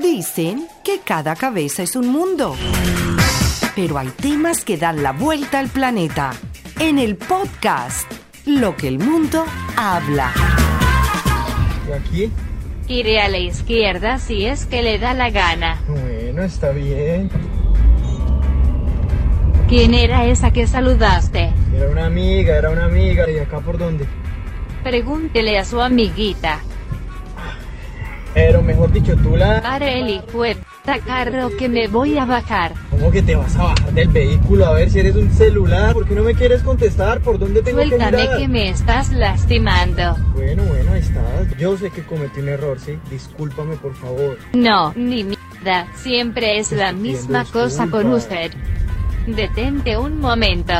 Dicen que cada cabeza es un mundo. Pero hay temas que dan la vuelta al planeta. En el podcast, Lo que el mundo habla. ¿Y aquí? Iré a la izquierda si es que le da la gana. Bueno, está bien. ¿Quién era esa que saludaste? Era una amiga, era una amiga. ¿Y acá por dónde? Pregúntele a su amiguita. Pero mejor dicho, tú la... Para el hijueta carro que me voy a bajar. ¿Cómo que te vas a bajar del vehículo a ver si eres un celular? ¿Por qué no me quieres contestar? ¿Por dónde tengo que Suéltame mirar? que me estás lastimando. Bueno, bueno, ahí estás. Yo sé que cometí un error, ¿sí? Discúlpame, por favor. No, ni mierda. Siempre es la misma cosa con usted. Detente un momento.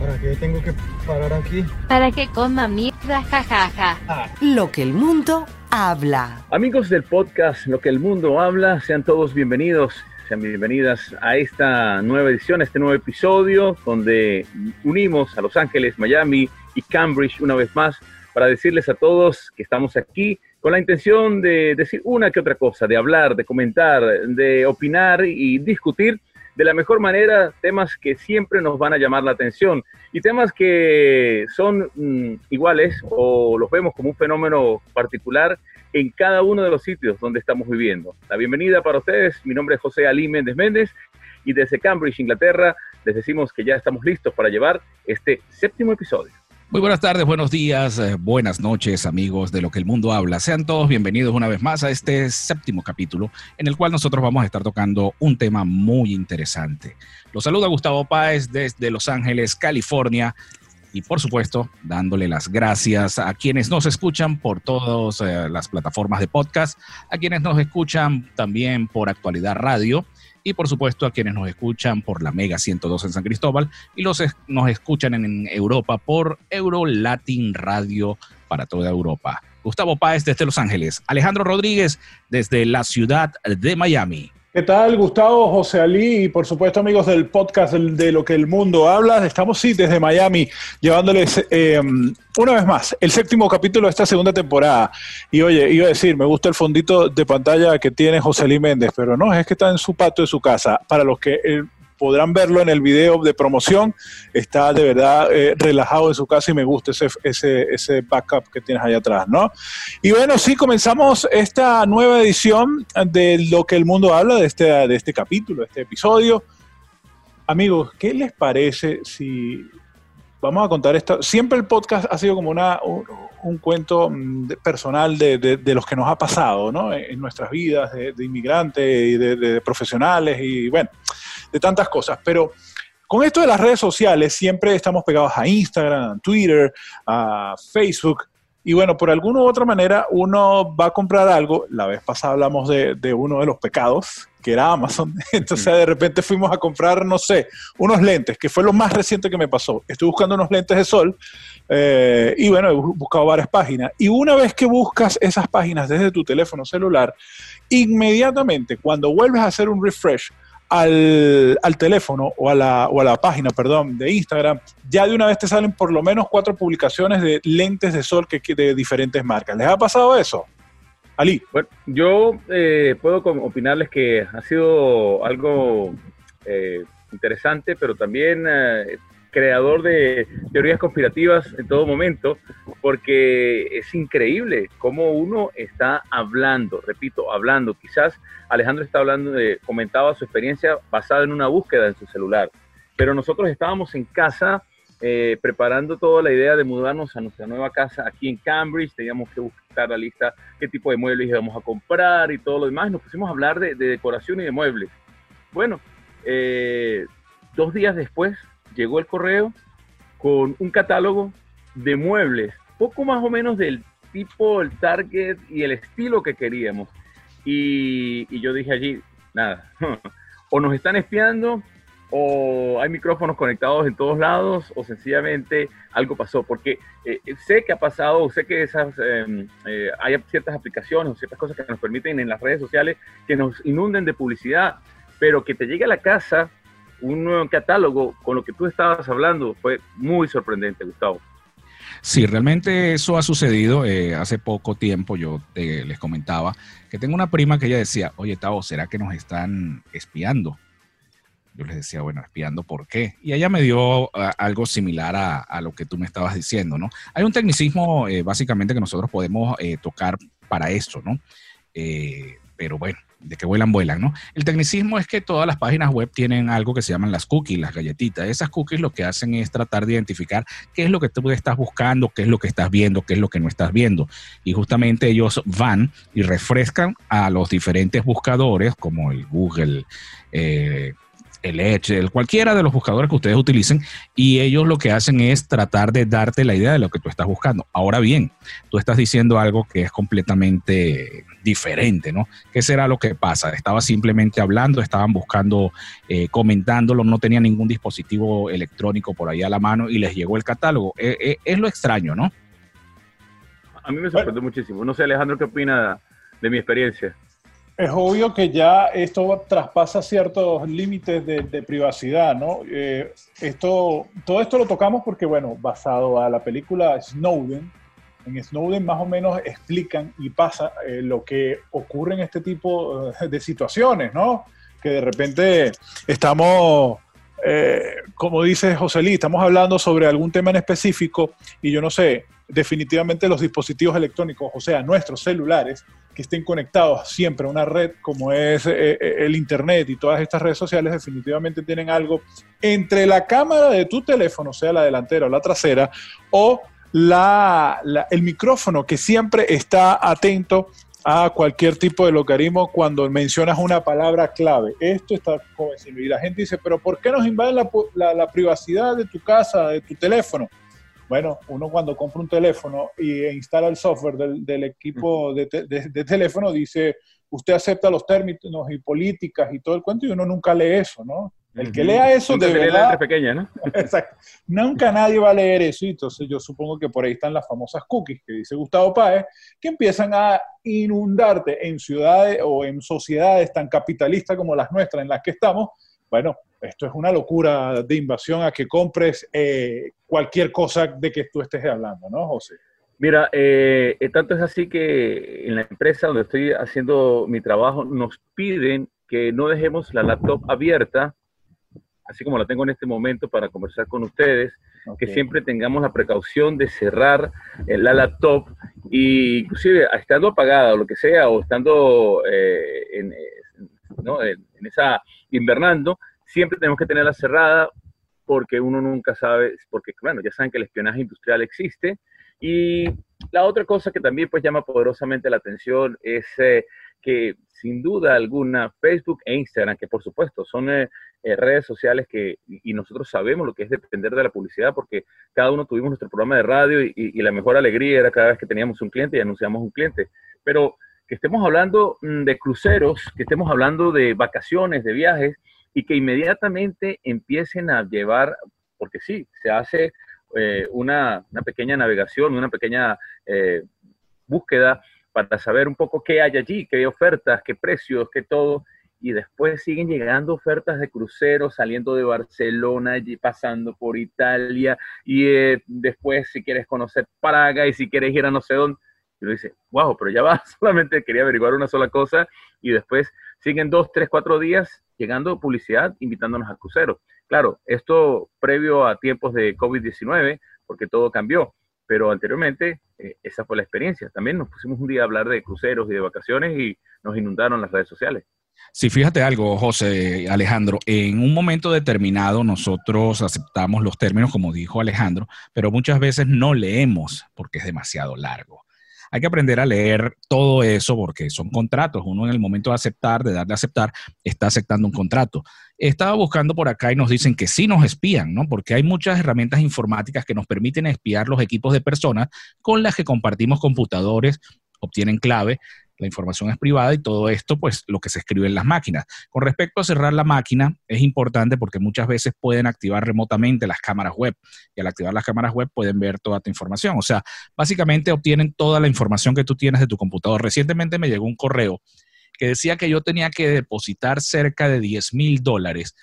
¿Para qué tengo que parar aquí? Para que coma mierda, jajaja. Ah, Lo que el mundo habla. Amigos del podcast Lo que el mundo habla, sean todos bienvenidos, sean bienvenidas a esta nueva edición, a este nuevo episodio donde unimos a Los Ángeles, Miami y Cambridge una vez más para decirles a todos que estamos aquí con la intención de decir una que otra cosa, de hablar, de comentar, de opinar y discutir de la mejor manera temas que siempre nos van a llamar la atención y temas que son mm, iguales o los vemos como un fenómeno particular en cada uno de los sitios donde estamos viviendo. La bienvenida para ustedes, mi nombre es José Ali Méndez Méndez y desde Cambridge, Inglaterra, les decimos que ya estamos listos para llevar este séptimo episodio. Muy buenas tardes, buenos días, eh, buenas noches, amigos de lo que el mundo habla. Sean todos bienvenidos una vez más a este séptimo capítulo en el cual nosotros vamos a estar tocando un tema muy interesante. Los saluda Gustavo Páez desde Los Ángeles, California. Y por supuesto, dándole las gracias a quienes nos escuchan por todas eh, las plataformas de podcast, a quienes nos escuchan también por Actualidad Radio y por supuesto a quienes nos escuchan por la Mega 102 en San Cristóbal y los nos escuchan en Europa por Euro Latin Radio para toda Europa. Gustavo Páez desde Los Ángeles, Alejandro Rodríguez desde la ciudad de Miami. ¿Qué tal, Gustavo, José Ali y por supuesto amigos del podcast de lo que el mundo habla? Estamos sí desde Miami llevándoles eh, una vez más el séptimo capítulo de esta segunda temporada. Y oye, iba a decir, me gusta el fondito de pantalla que tiene José Ali Méndez, pero no, es que está en su patio de su casa. Para los que eh, podrán verlo en el video de promoción, está de verdad eh, relajado en su casa y me gusta ese, ese, ese backup que tienes allá atrás, ¿no? Y bueno, sí, comenzamos esta nueva edición de lo que el mundo habla, de este, de este capítulo, de este episodio. Amigos, ¿qué les parece si vamos a contar esto? Siempre el podcast ha sido como una, un, cuento mm, personal de, de- los que nos ha pasado, ¿no? En, nuestras vidas, de, inmigrantes y de profesionales y bueno, de tantas cosas. Pero con esto de las redes sociales, siempre estamos pegados a Instagram, a Twitter, a Facebook. Y bueno, por alguna u otra manera uno va a comprar algo. La vez pasada hablamos de, de uno de los pecados, que era Amazon. Entonces de repente fuimos a comprar, no sé, unos lentes, que fue lo más reciente que me pasó. Estoy buscando unos lentes de sol eh, y bueno, he bu- buscado varias páginas. Y una vez que buscas esas páginas desde tu teléfono celular, inmediatamente cuando vuelves a hacer un refresh, al, al teléfono o a, la, o a la página, perdón, de Instagram, ya de una vez te salen por lo menos cuatro publicaciones de lentes de sol que, de diferentes marcas. ¿Les ha pasado eso? Ali. Bueno, yo eh, puedo opinarles que ha sido algo eh, interesante, pero también eh, creador de teorías conspirativas en todo momento, porque es increíble cómo uno está hablando, repito, hablando. Quizás Alejandro está hablando de, comentaba su experiencia basada en una búsqueda en su celular, pero nosotros estábamos en casa eh, preparando toda la idea de mudarnos a nuestra nueva casa aquí en Cambridge, teníamos que buscar la lista, qué tipo de muebles íbamos a comprar y todo lo demás, nos pusimos a hablar de, de decoración y de muebles. Bueno, eh, dos días después llegó el correo con un catálogo de muebles, poco más o menos del tipo, el target y el estilo que queríamos. Y, y yo dije allí, nada, o nos están espiando o hay micrófonos conectados en todos lados o sencillamente algo pasó, porque eh, sé que ha pasado, sé que esas, eh, eh, hay ciertas aplicaciones o ciertas cosas que nos permiten en las redes sociales que nos inunden de publicidad, pero que te llegue a la casa un nuevo catálogo con lo que tú estabas hablando fue muy sorprendente, Gustavo. Sí, realmente eso ha sucedido. Eh, hace poco tiempo yo les comentaba que tengo una prima que ella decía, oye, Tavo, ¿será que nos están espiando? Yo les decía, bueno, espiando, ¿por qué? Y ella me dio algo similar a, lo que tú me estabas diciendo, ¿no? Hay un tecnicismo eh, básicamente que nosotros podemos eh, tocar para esto, ¿no? pero bueno, de que vuelan, vuelan, ¿no? El tecnicismo es que todas las páginas web tienen algo que se llaman las cookies, las galletitas. Esas cookies lo que hacen es tratar de identificar qué es lo que tú estás buscando, qué es lo que estás viendo, qué es lo que no estás viendo. Y justamente ellos van y refrescan a los diferentes buscadores, como el Google, eh, el Edge, el, cualquiera de los buscadores que ustedes utilicen, y ellos lo que hacen es tratar de darte la idea de lo que tú estás buscando. Ahora bien, tú estás diciendo algo que es completamente diferente, ¿no? ¿Qué será lo que pasa? Estaba simplemente hablando, estaban buscando, eh, comentándolo, no tenía ningún dispositivo electrónico por ahí a la mano y les llegó el catálogo. Eh, eh, es lo extraño, ¿no? A mí me sorprendió muchísimo. No sé, Alejandro, ¿qué opina de mi experiencia? Es obvio que ya esto traspasa ciertos límites de, privacidad, ¿no? Eh, esto, todo esto lo tocamos porque, bueno, basado a la película Snowden, en Snowden más o menos explican y pasa eh, lo que ocurre en este tipo eh, de situaciones, ¿no? Que de repente estamos, como dice José Lee, estamos hablando sobre algún tema en específico y yo no sé, definitivamente los dispositivos electrónicos, o sea, nuestros celulares, que estén conectados siempre a una red como es eh, eh, el Internet y todas estas redes sociales, definitivamente tienen algo entre la cámara de tu teléfono, sea la delantera o la trasera, o la, el micrófono que siempre está atento a cualquier tipo de logaritmo cuando mencionas una palabra clave. Esto está convencido. Y la gente dice, pero ¿por qué nos invaden la, la privacidad de tu casa, de tu teléfono? Bueno, uno cuando compra un teléfono y instala el software del, equipo de, teléfono dice, usted acepta los términos y políticas y todo el cuento y uno nunca lee eso, ¿no? El que lea eso de verdad... pequeña, ¿no? exacto. Nunca nadie va a leer eso y entonces yo supongo que por ahí están las famosas cookies que dice Gustavo Páez, que empiezan a inundarte en ciudades o en sociedades tan capitalistas como las nuestras en las que estamos. Bueno, esto es una locura de invasión a que compres eh, cualquier cosa de que tú estés hablando, ¿no, José? Mira, eh, eh, tanto es así que en la empresa donde estoy haciendo mi trabajo nos piden que no dejemos la laptop abierta, así como la tengo en este momento para conversar con ustedes, que siempre tengamos la precaución de cerrar la laptop y inclusive estando apagada o lo que sea, o estando en, en esa invernando, siempre tenemos que tenerla cerrada porque uno nunca sabe, porque bueno, ya saben que el espionaje industrial existe. Y la otra cosa que también pues llama poderosamente la atención es eh, que sin duda alguna Facebook e Instagram, que por supuesto son eh, eh, redes sociales que, y nosotros sabemos lo que es depender de la publicidad, porque cada uno tuvimos nuestro programa de radio y, y la mejor alegría era cada vez que teníamos un cliente y anunciamos un cliente. Pero que estemos hablando mm, de cruceros, que estemos hablando de vacaciones, de viajes, y que inmediatamente empiecen a llevar, porque sí, se hace eh, una, pequeña navegación, una pequeña eh, búsqueda para saber un poco qué hay allí, qué ofertas, qué precios, qué todo. Y después siguen llegando ofertas de cruceros saliendo de Barcelona, y pasando por Italia, y eh, después si quieres conocer Praga y si quieres ir a no sé dónde. Y uno dice, wow, pero ya va, solamente quería averiguar una sola cosa y después siguen dos, tres, cuatro días llegando publicidad invitándonos a cruceros. Claro, esto previo a tiempos de COVID-19, porque todo cambió, pero anteriormente eh, esa fue la experiencia. También nos pusimos un día a hablar de cruceros y de vacaciones y nos inundaron las redes sociales. Sí, fíjate algo, José Alejandro. En un momento determinado nosotros aceptamos los términos, como dijo Alejandro, pero muchas veces no leemos porque es demasiado largo. Hay que aprender a leer todo eso porque son contratos. Uno en el momento de aceptar, de darle a aceptar, está aceptando un contrato. Estaba buscando por acá y nos dicen que sí nos espían, ¿no? Porque hay muchas herramientas informáticas que nos permiten espiar los equipos de personas con las que compartimos computadores, obtienen clave la información es privada y todo esto, pues lo que se escribe en las máquinas. Con respecto a cerrar la máquina, es importante porque muchas veces pueden activar remotamente las cámaras web y al activar las cámaras web pueden ver toda tu información. O sea, básicamente obtienen toda la información que tú tienes de tu computador. Recientemente me llegó un correo que decía que yo tenía que depositar cerca de 10 mil dólares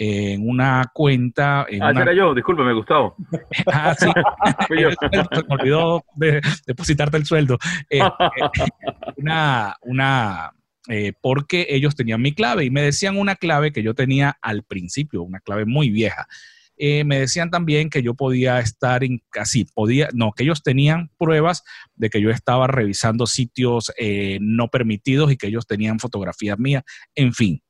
en una cuenta. En ah, una... era yo, discúlpeme, Gustavo. ah, sí. Me olvidó de, depositarte el sueldo. Eh, una, una, eh, porque ellos tenían mi clave y me decían una clave que yo tenía al principio, una clave muy vieja. Eh, me decían también que yo podía estar en casi, podía, no, que ellos tenían pruebas de que yo estaba revisando sitios eh, no permitidos y que ellos tenían fotografías mías, en fin.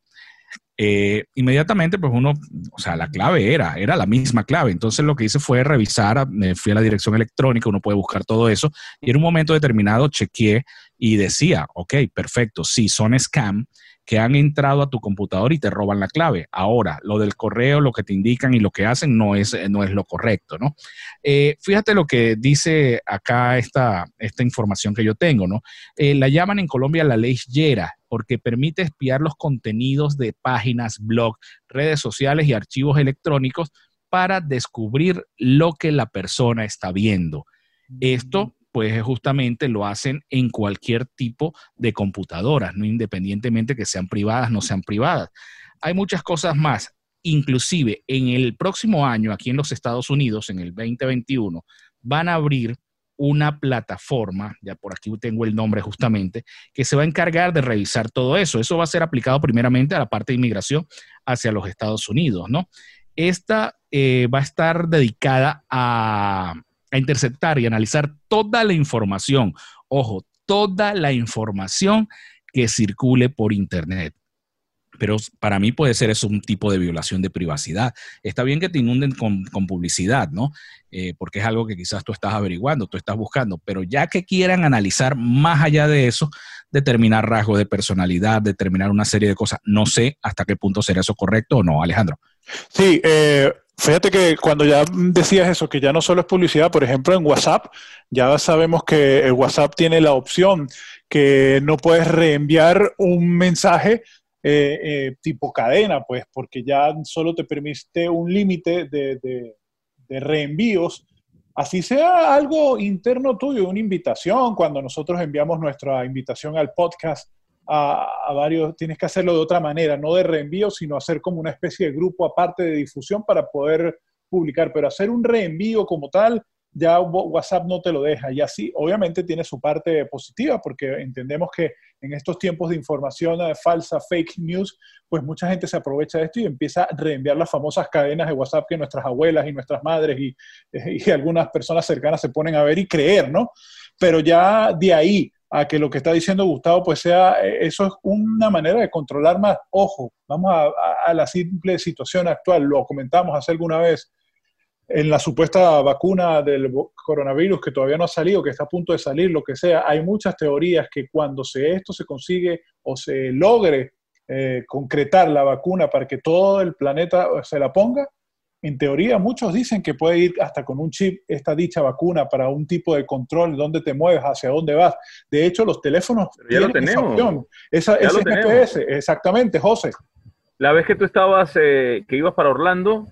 Eh, inmediatamente, pues uno, o sea, la clave era, era la misma clave. Entonces lo que hice fue revisar, me fui a la dirección electrónica, uno puede buscar todo eso, y en un momento determinado chequeé y decía, ok, perfecto, si son scam, que han entrado a tu computador y te roban la clave. Ahora, lo del correo, lo que te indican y lo que hacen no es, no es lo correcto, ¿no? Eh, fíjate lo que dice acá esta, esta información que yo tengo, ¿no? Eh, la llaman en Colombia la ley Yera, porque permite espiar los contenidos de páginas, blogs, redes sociales y archivos electrónicos para descubrir lo que la persona está viendo. Esto pues justamente lo hacen en cualquier tipo de computadoras, no independientemente que sean privadas, no sean privadas. Hay muchas cosas más. Inclusive en el próximo año, aquí en los Estados Unidos, en el 2021, van a abrir una plataforma, ya por aquí tengo el nombre justamente, que se va a encargar de revisar todo eso. Eso va a ser aplicado primeramente a la parte de inmigración hacia los Estados Unidos, ¿no? Esta eh, va a estar dedicada a a interceptar y analizar toda la información, ojo, toda la información que circule por Internet. Pero para mí puede ser eso un tipo de violación de privacidad. Está bien que te inunden con, publicidad, ¿no? Eh, porque es algo que quizás tú estás averiguando, tú estás buscando, pero ya que quieran analizar más allá de eso, determinar rasgos de personalidad, determinar una serie de cosas, no sé hasta qué punto será eso correcto o no, Alejandro. Sí, eh, Fíjate que cuando ya decías eso, que ya no solo es publicidad, por ejemplo, en WhatsApp, ya sabemos que el WhatsApp tiene la opción que no puedes reenviar un mensaje eh, eh, tipo cadena, pues, porque ya solo te permite un límite de, de, reenvíos, así sea algo interno tuyo, una invitación, cuando nosotros enviamos nuestra invitación al podcast a, varios, tienes que hacerlo de otra manera, no de reenvío, sino hacer como una especie de grupo aparte de difusión para poder publicar, pero hacer un reenvío como tal, ya WhatsApp no te lo deja. Y así, obviamente, tiene su parte positiva, porque entendemos que en estos tiempos de información eh, falsa, fake news, pues mucha gente se aprovecha de esto y empieza a reenviar las famosas cadenas de WhatsApp que nuestras abuelas y nuestras madres y, y algunas personas cercanas se ponen a ver y creer, ¿no? Pero ya de ahí a que lo que está diciendo Gustavo, pues sea, eh, eso es una manera de controlar más. Ojo, vamos a, la simple situación actual, lo comentamos hace alguna vez, en la supuesta vacuna del coronavirus que todavía no ha salido, que está a punto de salir, lo que sea, hay muchas teorías que cuando se, esto se consigue o se logre eh, concretar la vacuna para que todo el planeta se la ponga, en teoría, muchos dicen que puede ir hasta con un chip esta dicha vacuna para un tipo de control, dónde te mueves, hacia dónde vas. De hecho, los teléfonos ya lo tenemos. Esa GPS, exactamente, José. La vez que tú estabas, eh, que ibas para Orlando,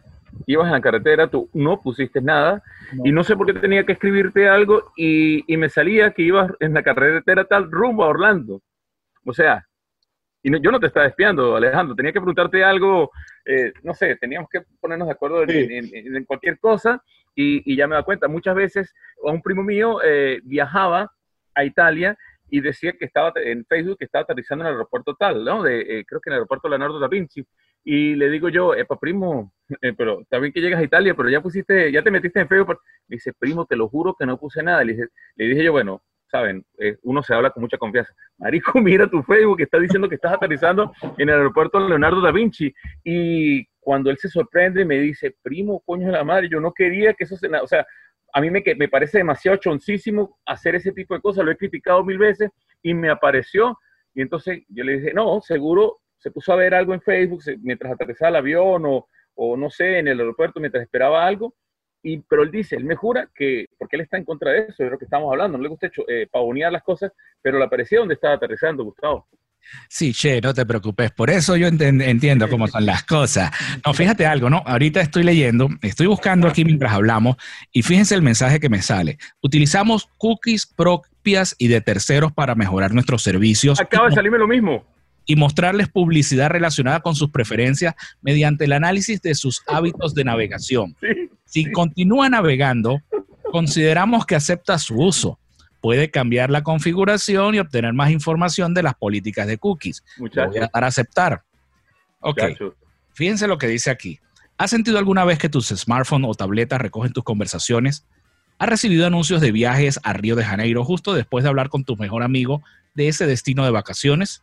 ibas en la carretera, tú no pusiste nada y no sé por qué tenía que escribirte algo y, y me salía que ibas en la carretera tal rumbo a Orlando. O sea, y yo no te estaba espiando, Alejandro, tenía que preguntarte algo, eh, no sé, teníamos que ponernos de acuerdo en, cualquier cosa y, ya me da cuenta, muchas veces a un primo mío eh, viajaba a Italia y decía que estaba en Facebook que estaba aterrizando en el aeropuerto tal, ¿no? De, eh, creo que en el aeropuerto Leonardo da Vinci. Y le digo yo, epa, primo, pero está bien que llegas a Italia, pero ya pusiste, ya te metiste en Facebook. Me dice, primo, te lo juro que no puse nada. Le dije, le dije yo, bueno, saben, eh, uno se habla con mucha confianza. Marico, mira tu Facebook, está diciendo que estás aterrizando en el aeropuerto Leonardo da Vinci. Y cuando él se sorprende, me dice, primo, coño de la madre, yo no quería que eso se... O sea, a mí me, me parece demasiado choncísimo hacer ese tipo de cosas, lo he criticado mil veces y me apareció. Y entonces yo le dije, no, seguro se puso a ver algo en Facebook mientras aterrizaba el avión o, o no sé, en el aeropuerto mientras esperaba algo pero él dice, él me jura que, porque él está en contra de eso, es lo que estamos hablando, no le gusta eh, pavonear las cosas, pero la parecía donde estaba aterrizando, Gustavo. Sí, che, no te preocupes. Por eso yo entiendo cómo son las cosas. No, fíjate algo, ¿no? Ahorita estoy leyendo, estoy buscando aquí mientras hablamos y fíjense el mensaje que me sale. Utilizamos cookies propias y de terceros para mejorar nuestros servicios. Acaba de salirme lo mismo. Y mostrarles publicidad relacionada con sus preferencias mediante el análisis de sus hábitos de navegación. Si continúa navegando, consideramos que acepta su uso. Puede cambiar la configuración y obtener más información de las políticas de cookies. Muchachos. Voy a dar a aceptar. Ok, Muchachos. fíjense lo que dice aquí. ¿Has sentido alguna vez que tus smartphones o tabletas recogen tus conversaciones? ¿Has recibido anuncios de viajes a Río de Janeiro justo después de hablar con tu mejor amigo de ese destino de vacaciones?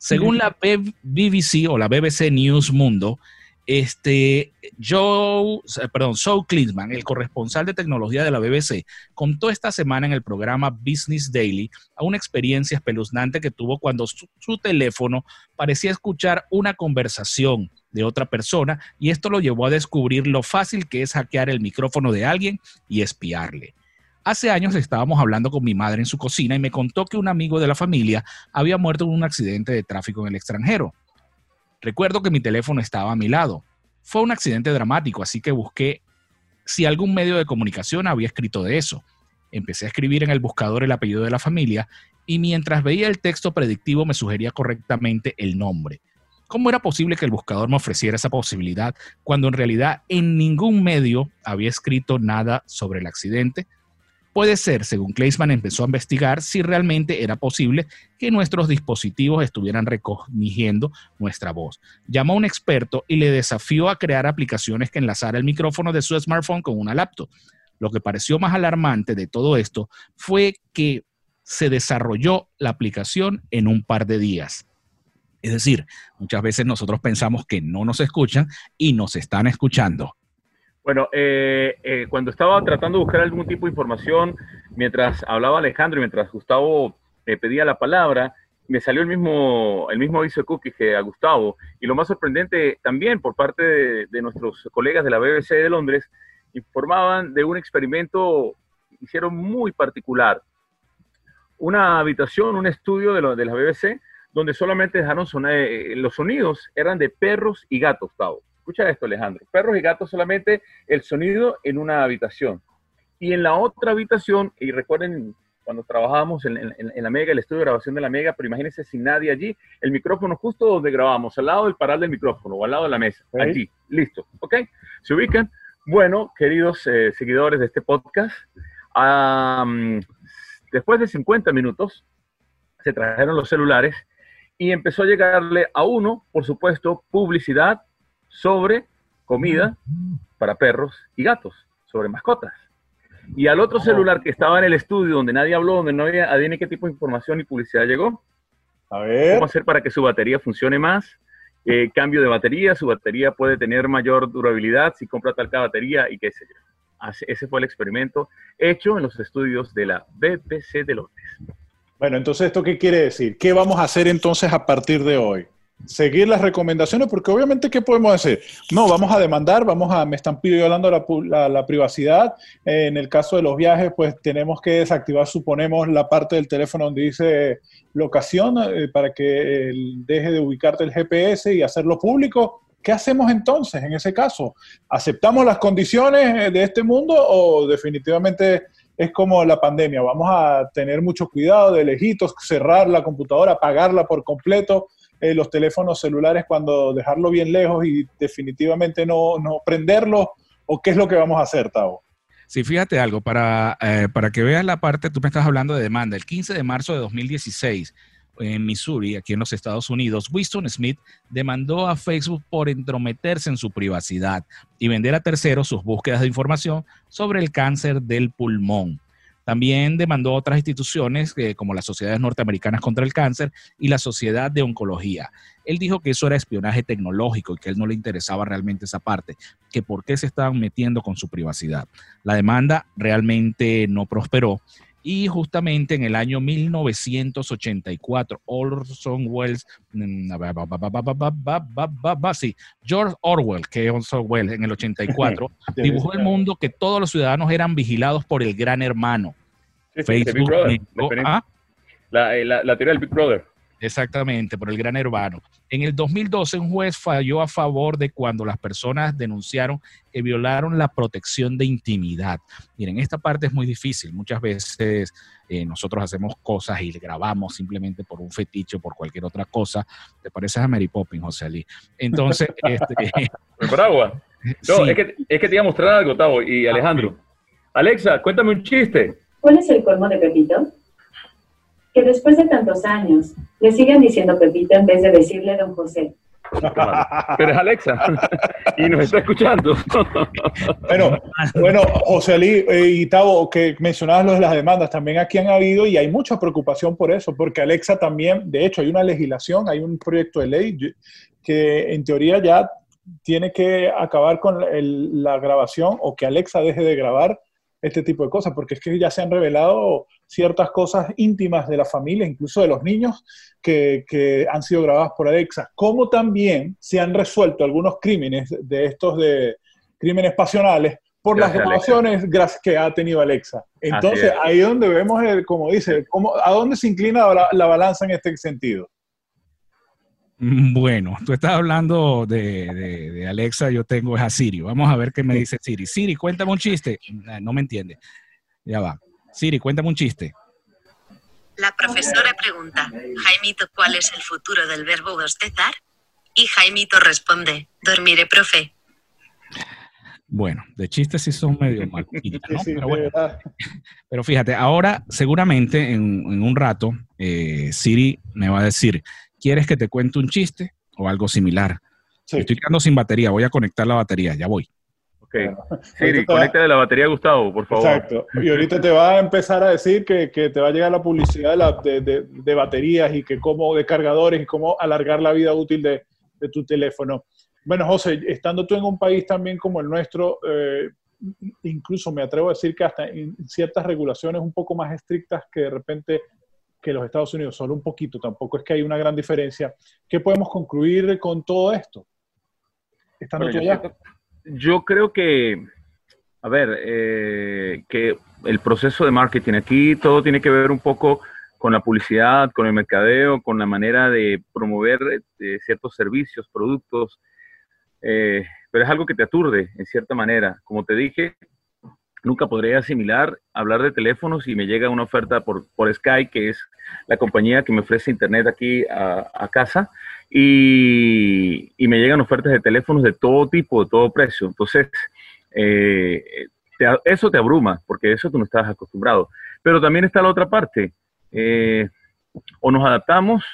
Según la BBC o la BBC News Mundo, este Joe, perdón, Joe Klinsman, el corresponsal de tecnología de la BBC, contó esta semana en el programa Business Daily a una experiencia espeluznante que tuvo cuando su, su teléfono parecía escuchar una conversación de otra persona y esto lo llevó a descubrir lo fácil que es hackear el micrófono de alguien y espiarle. Hace años estábamos hablando con mi madre en su cocina y me contó que un amigo de la familia había muerto en un accidente de tráfico en el extranjero. Recuerdo que mi teléfono estaba a mi lado. Fue un accidente dramático, así que busqué si algún medio de comunicación había escrito de eso. Empecé a escribir en el buscador el apellido de la familia y mientras veía el texto predictivo me sugería correctamente el nombre. ¿Cómo era posible que el buscador me ofreciera esa posibilidad cuando en realidad en ningún medio había escrito nada sobre el accidente? Puede ser, según Kleisman empezó a investigar, si realmente era posible que nuestros dispositivos estuvieran recogiendo nuestra voz. Llamó a un experto y le desafió a crear aplicaciones que enlazara el micrófono de su smartphone con una laptop. Lo que pareció más alarmante de todo esto fue que se desarrolló la aplicación en un par de días. Es decir, muchas veces nosotros pensamos que no nos escuchan y nos están escuchando. Bueno, eh, eh, cuando estaba tratando de buscar algún tipo de información, mientras hablaba Alejandro y mientras Gustavo eh, pedía la palabra, me salió el mismo, el mismo aviso de cookies que a Gustavo. Y lo más sorprendente también por parte de, nuestros colegas de la BBC de Londres, informaban de un experimento hicieron muy particular. Una habitación, un estudio de, lo, de la BBC, donde solamente dejaron sonar, eh, los sonidos eran de perros y gatos, Gustavo. Escucha esto, Alejandro. Perros y gatos solamente el sonido en una habitación. Y en la otra habitación, y recuerden cuando trabajábamos en, en, en, la Mega, el estudio de grabación de la Mega, pero imagínense sin nadie allí, el micrófono justo donde grabamos, al lado del paral del micrófono o al lado de la mesa, ¿Sí? allí, listo, ¿ok? ¿Se ubican? Bueno, queridos eh, seguidores de este podcast, um, después de 50 minutos se trajeron los celulares y empezó a llegarle a uno, por supuesto, publicidad sobre comida para perros y gatos, sobre mascotas. Y al otro celular que estaba en el estudio, donde nadie habló, donde no había, qué tipo de información y publicidad llegó. A ver. ¿Cómo hacer para que su batería funcione más? Eh, cambio de batería, su batería puede tener mayor durabilidad si compra tal batería y qué sé yo. Ese fue el experimento hecho en los estudios de la BBC de Londres. Bueno, entonces, ¿esto qué quiere decir? ¿Qué vamos a hacer entonces a partir de hoy? Seguir las recomendaciones, porque obviamente, ¿qué podemos hacer? No, vamos a demandar, vamos a, me están violando la, la- la privacidad. Eh, en el caso de los viajes, pues tenemos que desactivar, suponemos, la parte del teléfono donde dice locación eh, para que eh, deje de ubicarte el GPS y hacerlo público. ¿Qué hacemos entonces en ese caso? ¿Aceptamos las condiciones eh, de este mundo o definitivamente es como la pandemia? Vamos a tener mucho cuidado de lejitos, cerrar la computadora, apagarla por completo, eh, los teléfonos celulares cuando dejarlo bien lejos y definitivamente no, no prenderlos. ¿O qué es lo que vamos a hacer, Tavo? Sí, fíjate algo, para, eh, para que veas la parte, tú me estás hablando de demanda. El 15 de marzo de 2016, en Missouri, aquí en los Estados Unidos, Winston Smith demandó a Facebook por entrometerse en su privacidad y vender a terceros sus búsquedas de información sobre el cáncer del pulmón. También demandó a otras instituciones eh, como las Sociedades Norteamericanas contra el Cáncer y la Sociedad de Oncología. Él dijo que eso era espionaje tecnológico y que a él no le interesaba realmente esa parte, que por qué se estaban metiendo con su privacidad. La demanda realmente no prosperó y justamente en el año 1984, Orson Welles, sí, George Orwell, que es Orson Welles en el 84, dibujó el mundo que todos los ciudadanos eran vigilados por el gran hermano. Sí, sí, Facebook, Big Brother, ¿Ah? la, la, la teoría del Big Brother. Exactamente, por el gran hermano. En el 2012 un juez falló a favor de cuando las personas denunciaron que violaron la protección de intimidad. Miren, esta parte es muy difícil. Muchas veces eh, nosotros hacemos cosas y grabamos simplemente por un fetiche o por cualquier otra cosa. ¿Te pareces a Mary Poppins, José Ali? Entonces, este, agua. No, es, que, es que te iba a mostrar algo, Tavo y ah, Alejandro. Alexa, cuéntame un chiste. ¿Cuál es el colmo de Pepito? Que después de tantos años le siguen diciendo Pepito en vez de decirle Don José. Pero es Alexa y nos está escuchando. bueno, bueno, José Ali eh, y Tavo, que mencionabas lo de las demandas, también aquí han habido y hay mucha preocupación por eso, porque Alexa también, de hecho, hay una legislación, hay un proyecto de ley que en teoría ya tiene que acabar con la grabación o que Alexa deje de grabar este tipo de cosas, porque es que ya se han revelado ciertas cosas íntimas de la familia, incluso de los niños, que, que, han sido grabadas por Alexa, como también se han resuelto algunos crímenes de estos de crímenes pasionales por las grabaciones que ha tenido Alexa. Entonces, ahí es donde vemos, el, como dice, cómo, a dónde se inclina la balanza en este sentido. Bueno, tú estás hablando de, Alexa, yo tengo es a Siri. Vamos a ver qué me dice Siri. Siri, cuéntame un chiste. Ah, no me entiende. Ya va. Siri, cuéntame un chiste. La profesora pregunta, Jaimito, ¿cuál es el futuro del verbo bostezar? Y Jaimito responde, dormiré, profe. Bueno, de chistes sí son medio mal. pero, fíjate, ahora seguramente en, un rato eh, Siri me va a decir, ¿quieres que te cuente un chiste o algo similar? Estoy quedando sin batería, voy a conectar la batería, ya voy. Ok. Siri, conéctale la batería a Gustavo, por favor. Exacto. Y ahorita te va a empezar a decir que, te va a llegar la publicidad de, baterías y que cómo, de cargadores y cómo alargar la vida útil de, tu teléfono. Bueno, José, estando tú en un país también como el nuestro, eh, incluso me atrevo a decir que hasta en ciertas regulaciones un poco más estrictas que de repente que los Estados Unidos, solo un poquito, tampoco es que hay una gran diferencia. ¿Qué podemos concluir con todo esto? Yo, creo que, a ver, eh, que el proceso de marketing aquí, todo tiene que ver un poco con la publicidad, con el mercadeo, con la manera de promover eh, ciertos servicios, productos, eh, pero es algo que te aturde en cierta manera. Como te dije, nunca podría asimilar hablar de teléfonos y me llega una oferta por, por Sky, que es la compañía que me ofrece internet aquí a, casa, y, y, me llegan ofertas de teléfonos de todo tipo, de todo precio. Entonces, eh, eso te abruma, porque eso tú no estás acostumbrado. Pero también está la otra parte. Eh, o nos adaptamos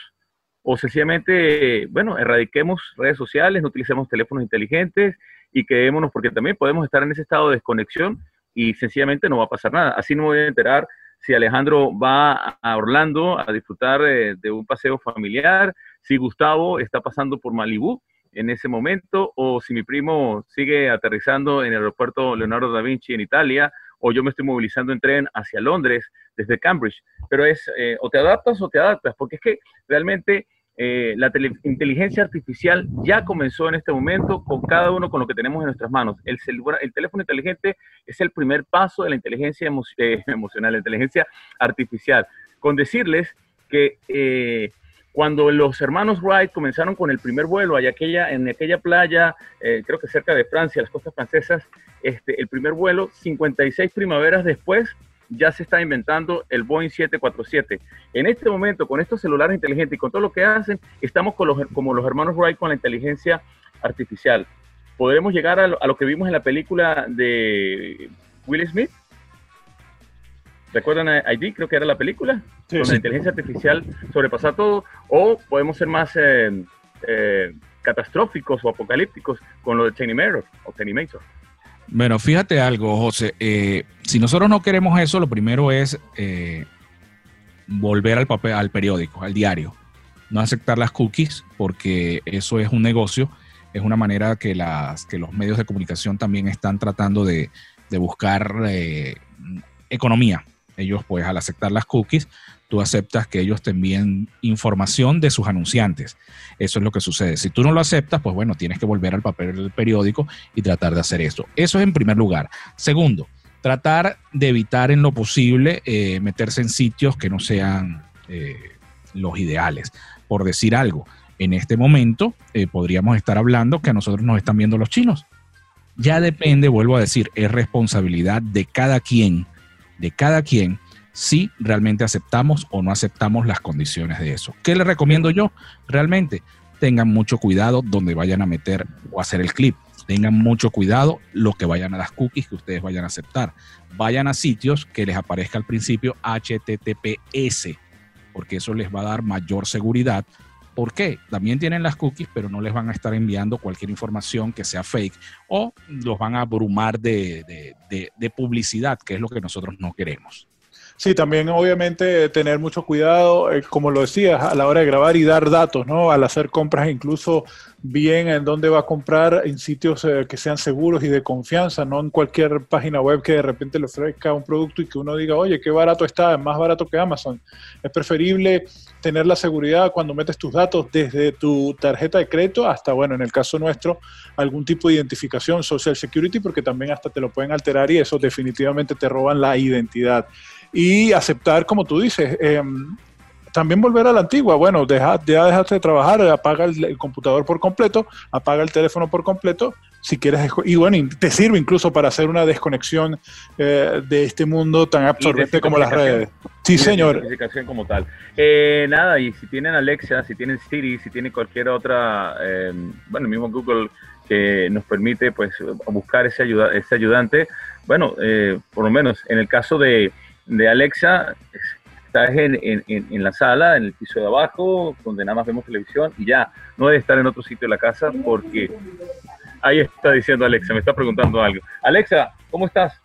o sencillamente, bueno, erradiquemos redes sociales, no utilicemos teléfonos inteligentes y quedémonos, porque también podemos estar en ese estado de desconexión y sencillamente no va a pasar nada. Así no me voy a enterar si Alejandro va a Orlando a disfrutar eh, de un paseo familiar, si Gustavo está pasando por Malibú en ese momento, o si mi primo sigue aterrizando en el aeropuerto Leonardo da Vinci en Italia, o yo me estoy movilizando en tren hacia Londres desde Cambridge. Pero es, eh, o te adaptas o te adaptas, porque es que realmente eh, la inteligencia artificial ya comenzó en este momento con cada uno con lo que tenemos en nuestras manos. El, el teléfono inteligente es el primer paso de la inteligencia eh, emocional, la inteligencia artificial. Con decirles que eh, cuando los hermanos Wright comenzaron con el primer vuelo allá aquella, en aquella playa, creo que cerca de Francia, las costas francesas, este, el primer vuelo, 56 primaveras después, ya se está inventando el Boeing 747. En este momento, con estos celulares inteligentes y con todo lo que hacen, estamos con los, como los hermanos Wright con la inteligencia artificial. ¿Podremos llegar a lo, que vimos en la película de Will Smith? ¿Recuerdan a ID? Creo que era la película. con la inteligencia artificial sobrepasar todo. O podemos ser más eh, eh, catastróficos o apocalípticos con lo de Terminator o Terminator. Bueno, fíjate algo, José. Eh, si nosotros no queremos eso, lo primero es eh, volver al papel, al periódico, al diario. No aceptar las cookies, porque eso es un negocio. Es una manera que, las, que los medios de comunicación también están tratando de, buscar eh, economía. Ellos, pues, al aceptar las cookies, tú aceptas que ellos te envíen información de sus anunciantes. Eso es lo que sucede. Si tú no lo aceptas, pues bueno, tienes que volver al papel del periódico y tratar de hacer esto. Eso es en primer lugar. Segundo, tratar de evitar en lo posible eh, meterse en sitios que no sean eh, los ideales. por decir algo. En este momento eh, podríamos estar hablando que a nosotros nos están viendo los chinos. Ya depende, vuelvo a decir, es responsabilidad de cada quien, de cada quien, si realmente aceptamos o no aceptamos las condiciones de eso. ¿Qué le recomiendo yo? Realmente tengan mucho cuidado donde vayan a meter o hacer el clip. Tengan mucho cuidado lo que vayan a las cookies que ustedes vayan a aceptar. Vayan a sitios que les aparezca al principio HTTPS, porque eso les va a dar mayor seguridad. ¿Por qué? También tienen las cookies, pero no les van a estar enviando cualquier información que sea fake o los van a abrumar de, de, publicidad, que es lo que nosotros no queremos. Sí, también obviamente tener mucho cuidado, eh, como lo decías, a la hora de grabar y dar datos, ¿no? Al hacer compras, incluso bien en dónde va a comprar, en sitios eh, que sean seguros y de confianza, no en cualquier página web que de repente le ofrezca un producto y que uno diga, oye, qué barato está, es más barato que Amazon. Es preferible tener la seguridad cuando metes tus datos desde tu tarjeta de crédito hasta, bueno, en el caso nuestro, algún tipo de identificación, social security, porque también hasta te lo pueden alterar y eso definitivamente te roban la identidad y aceptar, como tú dices, eh, también volver a la antigua. Bueno, deja, ya dejaste de trabajar, apaga el, el, computador por completo, apaga el teléfono por completo, si quieres. Y bueno, te sirve incluso para hacer una desconexión eh, de este mundo tan absorbente como las redes. Sí, señor. como tal. Eh, nada, y si tienen Alexa, si tienen Siri, si tienen cualquier otra, eh, bueno, el mismo Google que nos permite pues buscar ese, ayuda, ese ayudante, bueno, eh, por lo menos en el caso de de Alexa, estás en, en, en, la sala, en el piso de abajo, donde nada más vemos televisión y ya, no debe estar en otro sitio de la casa porque ahí está diciendo Alexa, me está preguntando algo. Alexa, ¿cómo estás?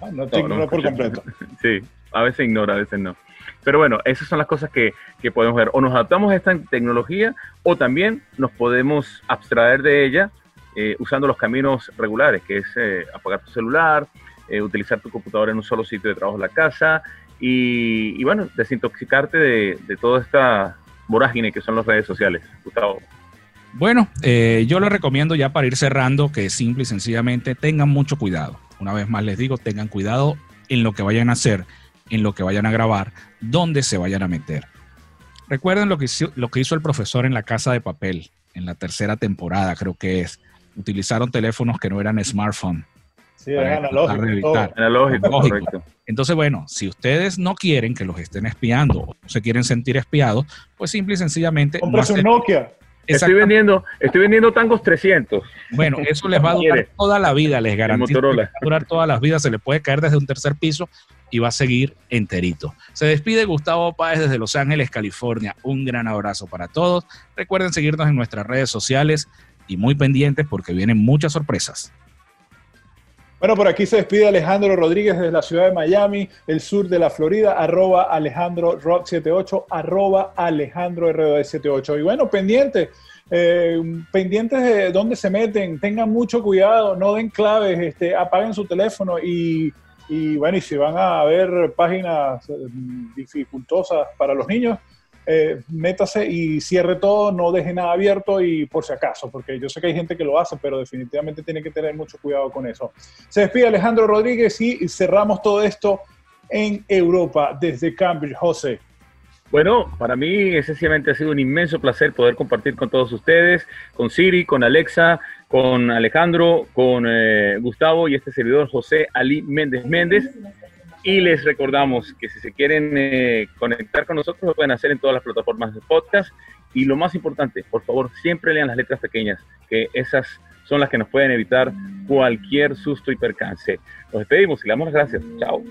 Ah, no te no, no por completo. Sí, a veces ignora, a veces no. Pero bueno, esas son las cosas que, que, podemos ver. O nos adaptamos a esta tecnología o también nos podemos abstraer de ella eh, usando los caminos regulares, que es eh, apagar tu celular, eh, utilizar tu computadora en un solo sitio de trabajo en la casa y, bueno, desintoxicarte de, de, toda esta vorágine que son las redes sociales. Gustavo. Bueno, eh, yo les recomiendo ya para ir cerrando que simple y sencillamente tengan mucho cuidado. Una vez más les digo, tengan cuidado en lo que vayan a hacer, en lo que vayan a grabar, dónde se vayan a meter. Recuerden lo que, hizo, lo que hizo el profesor en la casa de papel, en la tercera temporada creo que es. Utilizaron teléfonos que no eran smartphone Sí, es analógico. Analógico, correcto. Entonces, bueno, si ustedes no quieren que los estén espiando o se quieren sentir espiados, pues simple y sencillamente. No un Nokia. Estoy vendiendo, estoy vendiendo tangos 300. Bueno, eso les va a durar toda la vida, les garantizo. Que va a durar todas las vidas, se le puede caer desde un tercer piso y va a seguir enterito. Se despide Gustavo Páez desde Los Ángeles, California. Un gran abrazo para todos. Recuerden seguirnos en nuestras redes sociales y muy pendientes porque vienen muchas sorpresas. Bueno, por aquí se despide Alejandro Rodríguez desde la ciudad de Miami, el sur de la Florida, arroba Alejandro Rock78, arroba Alejandro RD78. Y bueno, pendientes, eh, pendientes de dónde se meten, tengan mucho cuidado, no den claves, este, apaguen su teléfono y, y bueno, y si van a ver páginas dificultosas para los niños, eh, métase y cierre todo, no deje nada abierto y por si acaso, porque yo sé que hay gente que lo hace, pero definitivamente tiene que tener mucho cuidado con eso. Se despide Alejandro Rodríguez y cerramos todo esto en Europa desde Cambridge. José. Bueno, para mí sencillamente ha sido un inmenso placer poder compartir con todos ustedes, con Siri, con Alexa, con Alejandro, con eh, Gustavo y este servidor José Ali Méndez Méndez. Y les recordamos que si se quieren eh, conectar con nosotros, lo pueden hacer en todas las plataformas de podcast. Y lo más importante, por favor, siempre lean las letras pequeñas, que esas son las que nos pueden evitar cualquier susto y percance. Nos despedimos y le damos las gracias. Chao.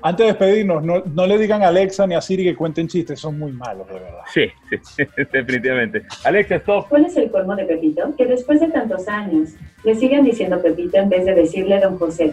Antes de despedirnos, no, no, le digan a Alexa ni a Siri que cuenten chistes, son muy malos, de verdad. Sí, sí, definitivamente. Alexa, stop. ¿Cuál es el colmo de Pepito? Que después de tantos años le sigan diciendo Pepito en vez de decirle Don José.